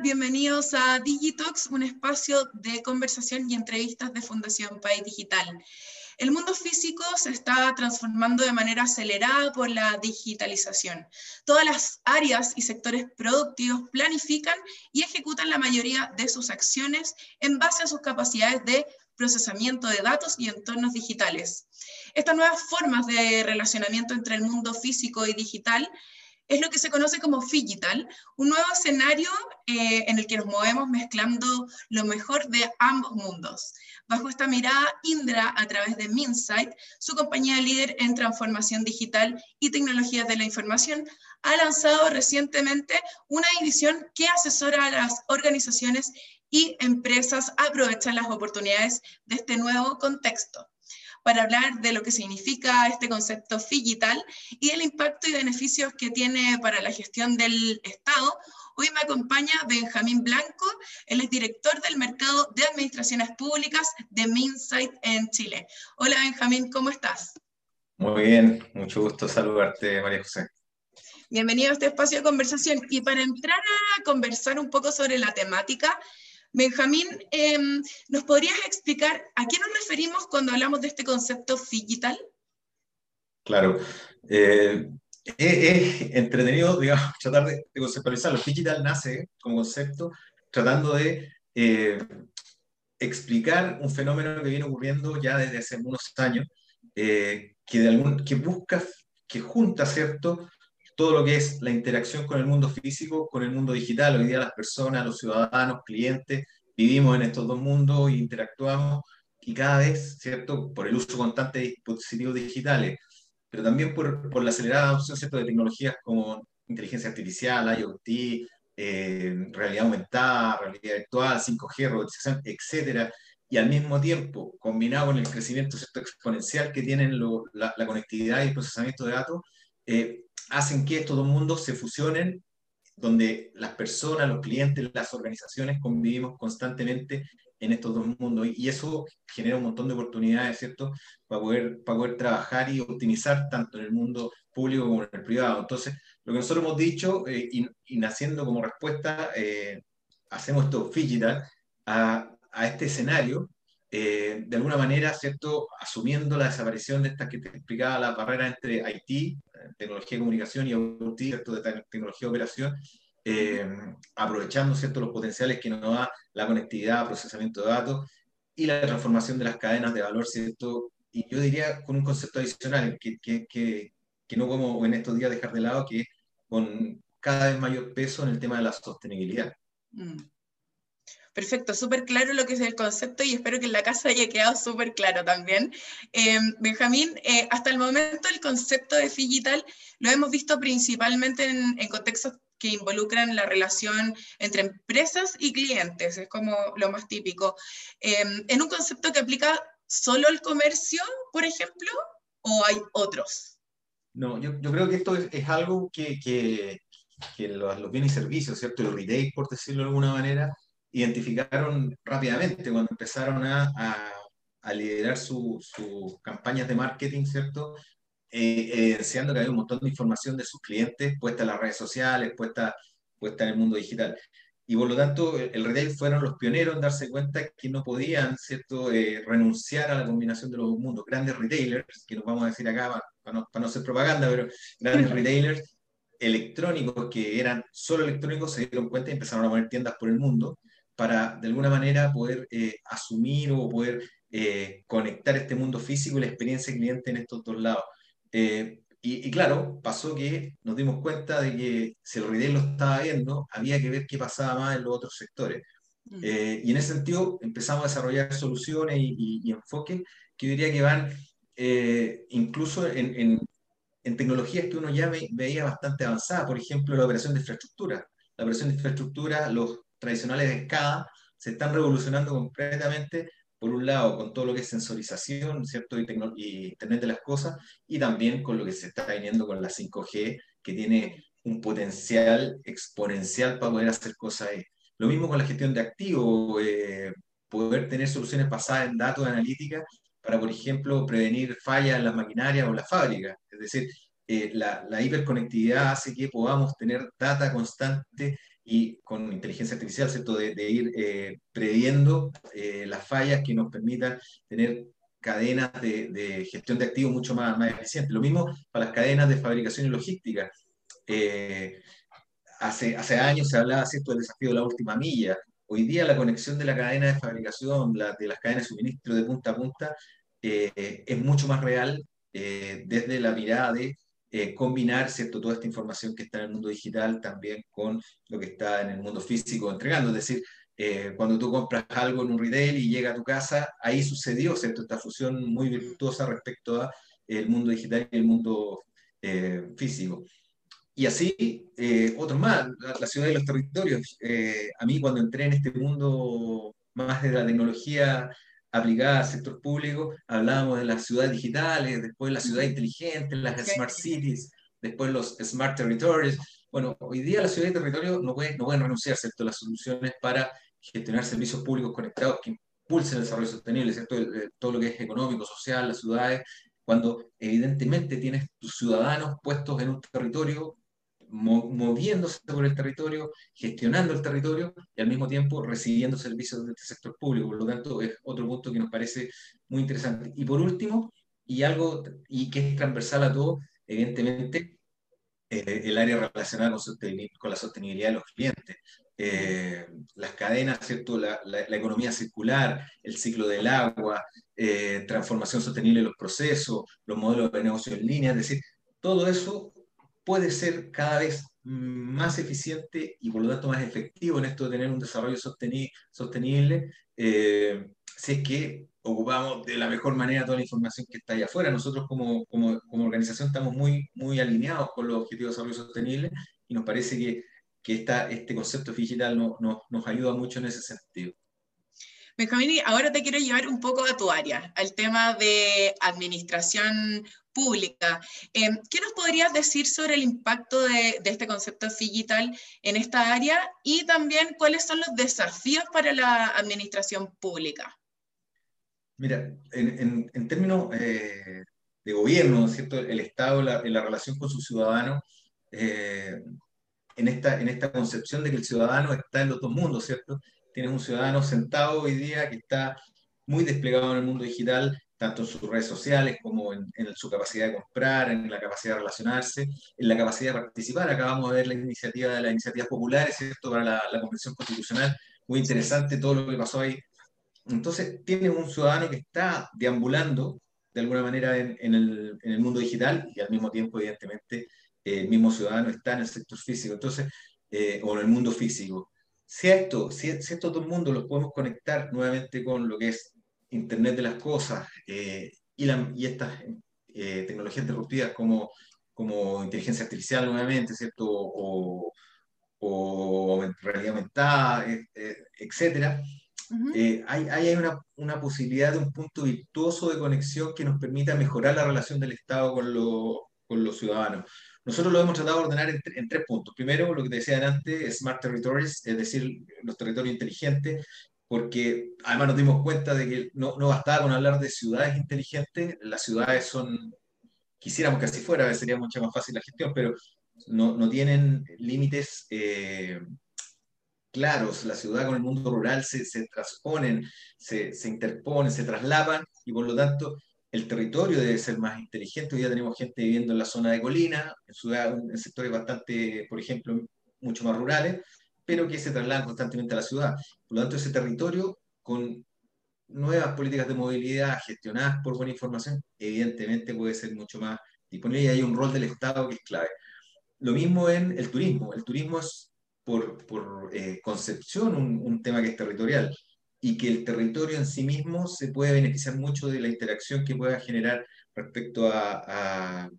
Bienvenidos a Digitox, un espacio de conversación y entrevistas de Fundación País Digital. El mundo físico se está transformando de manera acelerada por la digitalización. Todas las áreas y sectores productivos planifican y ejecutan la mayoría de sus acciones en base a sus capacidades de procesamiento de datos y entornos digitales. Estas nuevas formas de relacionamiento entre el mundo físico y digital es lo que se conoce como Figital, un nuevo escenario eh, en el que nos movemos mezclando lo mejor de ambos mundos. Bajo esta mirada, Indra, a través de Minsight, su compañía líder en transformación digital y tecnologías de la información, ha lanzado recientemente una división que asesora a las organizaciones y empresas a aprovechar las oportunidades de este nuevo contexto para hablar de lo que significa este concepto digital y el impacto y beneficios que tiene para la gestión del Estado. Hoy me acompaña Benjamín Blanco, él es director del mercado de administraciones públicas de Minsight en Chile. Hola Benjamín, ¿cómo estás? Muy bien, mucho gusto saludarte, María José. Bienvenido a este espacio de conversación. Y para entrar a conversar un poco sobre la temática, Benjamín, em, ¿nos podrías explicar a qué nos referimos cuando hablamos de este concepto digital? Claro. Eh, es, entretenido, digamos, tratar de, conceptualizarlo. Digital nace como concepto tratando de eh, explicar un fenómeno que viene ocurriendo ya desde hace unos años, eh, que, que busca, que junta, ¿cierto?, todo lo que es la interacción con el mundo físico, con el mundo digital. Hoy día las personas, los ciudadanos, clientes, vivimos en estos dos mundos e interactuamos y cada vez, ¿cierto?, por el uso constante de dispositivos digitales, pero también por, por la acelerada adopción de tecnologías como inteligencia artificial, IoT, eh, realidad aumentada, realidad virtual, 5G, robotización, etcétera, y al mismo tiempo, combinado con el crecimiento exponencial que tienen la, la, conectividad y el procesamiento de datos, eh, hacen que estos dos mundos se fusionen, donde las personas, los clientes, las organizaciones convivimos constantemente en estos dos mundos y eso genera un montón de oportunidades, ¿cierto?, para poder, para poder trabajar y optimizar tanto en el mundo público como en el privado. Entonces, lo que nosotros hemos dicho eh, y, naciendo como respuesta, eh, hacemos esto digital a, este escenario eh, de alguna manera, ¿cierto? Asumiendo la desaparición de esta que te explicaba la barrera entre IT, eh, tecnología de comunicación, y ¿cierto? De tecnología de operación, eh, aprovechando, ¿cierto? Los potenciales que nos da la conectividad, procesamiento de datos y la transformación de las cadenas de valor, ¿cierto? Y yo diría con un concepto adicional que, que, que, que no podemos en estos días dejar de lado, que es con cada vez mayor peso en el tema de la sostenibilidad. Mm. Perfecto, súper claro lo que es el concepto y espero que en la casa haya quedado súper claro también. Eh, Benjamín, eh, hasta el momento el concepto de digital lo hemos visto principalmente en, contextos que involucran la relación entre empresas y clientes, es como lo más típico. Eh, ¿En un concepto que aplica solo al comercio, por ejemplo, o hay otros? No, yo, creo que esto es, algo que, que, que los, los, bienes y servicios, ¿cierto? El retail, por decirlo de alguna manera, identificaron rápidamente cuando empezaron a, a, liderar sus campañas de marketing, ¿cierto? Eh, deseando que había un montón de información de sus clientes puesta en las redes sociales, puesta, puesta en el mundo digital. Y por lo tanto, el retail fueron los pioneros en darse cuenta que no podían, ¿cierto?, eh, renunciar a la combinación de los dos mundos. Grandes retailers, que nos vamos a decir acá para, no, para no, hacer propaganda, pero grandes retailers electrónicos que eran solo electrónicos se dieron cuenta y empezaron a poner tiendas por el mundo para de alguna manera poder eh, asumir o poder eh, conectar este mundo físico y la experiencia del cliente en estos dos lados. Eh, y, claro, pasó que nos dimos cuenta de que si el retail lo estaba viendo, había que ver qué pasaba más en los otros sectores. Mm. y en ese sentido empezamos a desarrollar soluciones y, y, enfoques que yo diría que van incluso en, en, en, tecnologías que uno ya veía bastante avanzada, por ejemplo, la operación de infraestructura. La operación de infraestructura, los tradicionales de escala se están revolucionando completamente, por un lado, con todo lo que es sensorización, ¿cierto? Y, y Internet de las cosas, y también con lo que se está viniendo con la 5G, que tiene un potencial exponencial para poder hacer cosas ahí. Lo mismo con la gestión de activos, eh, poder tener soluciones basadas en datos analítica para, por ejemplo, prevenir fallas en las maquinarias o las fábricas. Es decir, eh, la, la, hiperconectividad hace que podamos tener data constante y con inteligencia artificial, ¿cierto? De, ir eh, previendo eh, las fallas que nos permitan tener cadenas de, gestión de activos mucho más, eficientes. Lo mismo para las cadenas de fabricación y logística. Eh, hace, hace años se hablaba ¿cierto? del desafío de la última milla. Hoy día la conexión de la cadena de fabricación, de las cadenas de suministro de punta a punta, es mucho más real desde la mirada de eh, combinar ¿cierto? toda esta información que está en el mundo digital también con lo que está en el mundo físico entregando. Es decir, eh, cuando tú compras algo en un retail y llega a tu casa, ahí sucedió ¿cierto? esta fusión muy virtuosa respecto a el mundo digital y el mundo eh, físico. Y así, otros más, la, la, ciudad y los territorios. a mí cuando entré en este mundo más de la tecnología aplicada al sector público, hablábamos de las ciudades digitales, después las ciudades inteligentes, las smart cities, después los smart territories. Bueno, hoy día las ciudades y territorios no pueden, no pueden renunciar a las soluciones para gestionar servicios públicos conectados que impulsen el desarrollo sostenible, ¿cierto? todo lo que es económico, social, las ciudades, cuando evidentemente tienes tus ciudadanos puestos en un territorio moviéndose por el territorio, gestionando el territorio y al mismo tiempo recibiendo servicios de este sector público. Por lo tanto, es otro que nos parece muy interesante. Y por último, y algo y que es transversal a todo, evidentemente, eh, el área relacionada con, la sostenibilidad de los clientes. Eh, las cadenas, ¿cierto? La, economía circular, el ciclo del agua, eh, transformación sostenible de los procesos, los modelos de negocio en línea, es decir, todo eso puede ser cada vez más eficiente y por lo tanto más efectivo en esto de tener un desarrollo sostenible, eh, si es que ocupamos de la mejor manera toda la información que está allá afuera. Nosotros como, como, como organización estamos muy, muy alineados con los objetivos de desarrollo sostenible y nos parece que, que esta, este concepto digital no, nos ayuda mucho en ese sentido. Benjamín, ahora te quiero llevar un poco a tu área, al tema de administración pública. Eh, ¿Qué nos podrías decir sobre el impacto de, este concepto digital en esta área y también cuáles son los desafíos para la administración pública? Mira, en, términos eh, de gobierno, ¿cierto? el Estado en la relación con sus ciudadanos, eh, en, esta, en esta concepción de que el ciudadano está en los dos mundos, ¿cierto? Tienes un ciudadano sentado hoy día que está muy desplegado en el mundo digital, tanto en sus redes sociales como en, su capacidad de comprar, en la capacidad de relacionarse, en la capacidad de participar. Acabamos de ver la iniciativa de las iniciativas populares, ¿cierto?, para la, Convención Constitucional. Muy interesante todo lo que pasó ahí. Entonces, tiene un ciudadano que está deambulando de alguna manera en, el, mundo digital y al mismo tiempo, evidentemente, el mismo ciudadano está en el sector físico, entonces, eh, o en el mundo físico. Si, esto, si, si estos dos mundos los podemos conectar nuevamente con lo que es Internet de las Cosas eh, y, la, y, estas eh, tecnologías disruptivas como, como inteligencia artificial nuevamente, ¿cierto? O, o realidad aumentada, eh, etcétera, hay, hay una, una, posibilidad de un punto virtuoso de conexión que nos permita mejorar la relación del Estado con, con los ciudadanos. Nosotros lo hemos tratado de ordenar en, en, tres puntos. Primero, lo que te decía antes, Smart Territories, es decir, los territorios inteligentes, porque además nos dimos cuenta de que no, no bastaba con hablar de ciudades inteligentes, las ciudades son, quisiéramos que así fuera, sería mucho más fácil la gestión, pero no, no tienen límites eh, claros, la ciudad con el mundo rural se, se transponen, se, se, interponen, se traslapan y por lo tanto el territorio debe ser más inteligente. Hoy ya tenemos gente viviendo en la zona de colina, en, ciudad, en sectores bastante, por ejemplo, mucho más rurales, pero que se trasladan constantemente a la ciudad. Por lo tanto, ese territorio, con nuevas políticas de movilidad gestionadas por buena información, evidentemente puede ser mucho más disponible y hay un rol del Estado que es clave. Lo mismo en el turismo. El turismo es, por, por eh, concepción, un, un, tema que es territorial y que el territorio en sí mismo se puede beneficiar mucho de la interacción que pueda generar respecto a, a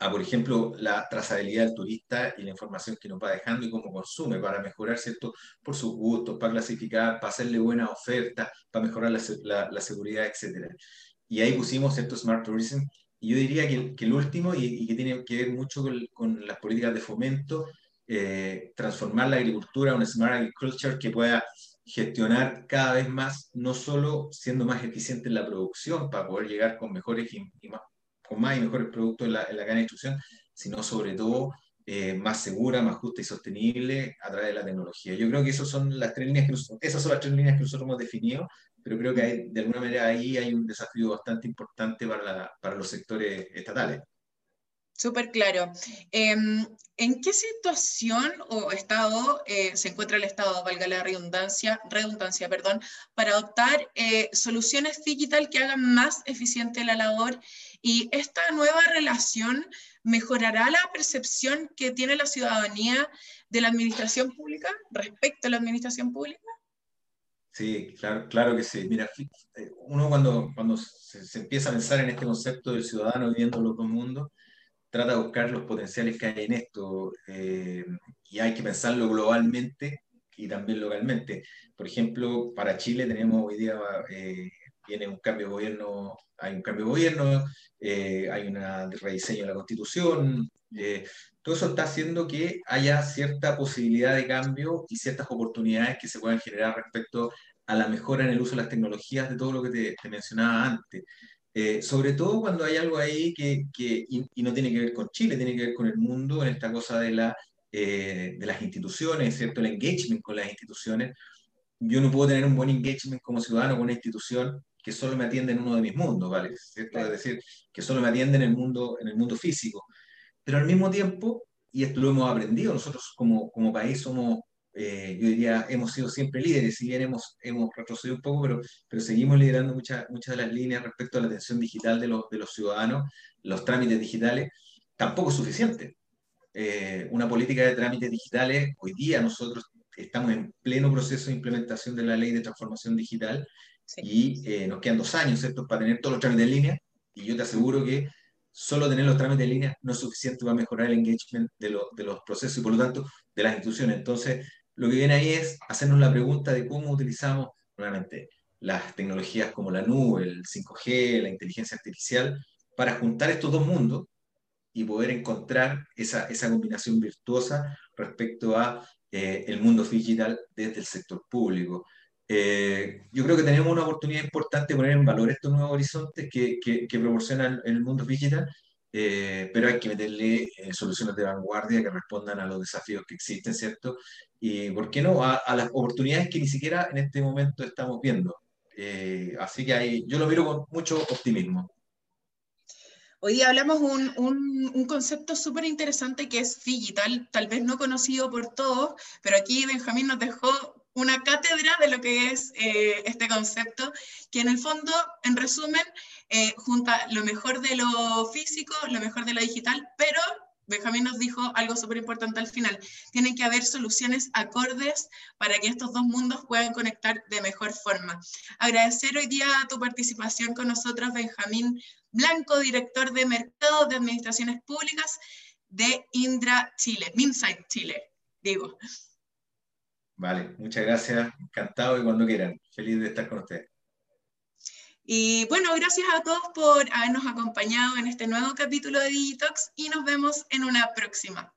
a, por ejemplo, la trazabilidad del turista y la información que nos va dejando y cómo consume, para mejorar, ¿cierto?, por sus gustos, para clasificar, para hacerle buenas ofertas, para mejorar la, la, seguridad, etc. Y ahí pusimos, ¿cierto?, Smart Tourism. Y yo diría que, que el último, y, que tiene que ver mucho con, con las políticas de fomento, eh, transformar la agricultura a una Smart Agriculture que pueda gestionar cada vez más, no solo siendo más eficiente en la producción para poder llegar con mejores y, y más con más y mejores productos en la, en la cadena de distribución, sino sobre todo eh, más segura, más justa y sostenible a través de la tecnología. Yo creo que esas son las tres líneas que esas son las tres líneas que nosotros hemos definido, pero creo que hay, de alguna manera ahí hay un desafío bastante importante para, para los sectores estatales. Súper claro. Em, ¿En qué situación o estado eh, se encuentra el Estado, valga la redundancia, redundancia perdón, para adoptar eh, soluciones digital que hagan más eficiente la labor? ¿Y esta nueva relación mejorará la percepción que tiene la ciudadanía de la administración pública respecto a la administración pública? Sí, claro, claro que sí. Mira, uno cuando, cuando se, se empieza a pensar en este concepto del ciudadano viviendo los dos mundos, trata de buscar los potenciales que hay en esto eh, y hay que pensarlo globalmente y también localmente. Por ejemplo, para Chile tenemos hoy día, eh, viene un cambio de gobierno, hay un cambio de gobierno, eh, hay un rediseño de la constitución, todo eso está haciendo que haya cierta posibilidad de cambio y ciertas oportunidades que se puedan generar respecto a la mejora en el uso de las tecnologías de todo lo que te, te mencionaba antes. Eh, sobre todo cuando hay algo ahí que, que y, no tiene que ver con Chile, tiene que ver con el mundo, en esta cosa de, la, eh, de las instituciones, ¿cierto? El engagement con las instituciones. Yo no puedo tener un buen engagement como ciudadano con una institución que solo me atiende en uno de mis mundos, ¿vale? ¿Cierto? Es decir, que solo me atiende en el mundo, en el mundo físico. Pero al mismo tiempo, y esto lo hemos aprendido, nosotros como, como país somos eh, yo diría, hemos sido siempre líderes, si bien hemos, hemos retrocedido un poco, pero, pero seguimos liderando muchas muchas de las líneas respecto a la atención digital de los, de los ciudadanos, los trámites digitales, tampoco es suficiente. Eh, una política de trámites digitales, hoy día nosotros estamos en pleno proceso de implementación de la ley de transformación digital y eh, nos quedan dos años, ¿cierto?, para tener todos los trámites en línea, y yo te aseguro que solo tener los trámites en línea no es suficiente para mejorar el engagement de, de los procesos y por lo tanto de las instituciones. Entonces, lo que viene ahí es hacernos la pregunta de cómo utilizamos nuevamente las tecnologías como la nube, el 5G, la inteligencia artificial, para juntar estos dos mundos y poder encontrar esa, esa combinación virtuosa respecto a eh, el mundo digital desde el sector público. Eh, yo creo que tenemos una oportunidad importante de poner en valor estos nuevos horizontes que, que, que proporciona el mundo digital eh, pero hay que meterle eh, soluciones de vanguardia que respondan a los desafíos que existen, ¿cierto? Y, ¿por qué no?, a, las oportunidades que ni siquiera en este momento estamos viendo. Eh, así que ahí, yo lo miro con mucho optimismo. Hoy día hablamos un, un, un concepto súper interesante que es digital, tal vez no conocido por todos, pero aquí Benjamín nos dejó una cátedra de lo que es eh, este concepto, que en el fondo, en resumen, eh, junta lo mejor de lo físico, lo mejor de lo digital, pero Benjamín nos dijo algo súper importante al final, tienen que haber soluciones acordes para que estos dos mundos puedan conectar de mejor forma. Agradecer hoy día tu participación con nosotros, Benjamín Blanco, director de Mercado de Administraciones Públicas de Indra Chile, Minsight Chile, digo. Vale, muchas gracias, encantado y cuando quieran, feliz de estar con ustedes. Y bueno, gracias a todos por habernos acompañado en este nuevo capítulo de Digitox y nos vemos en una próxima.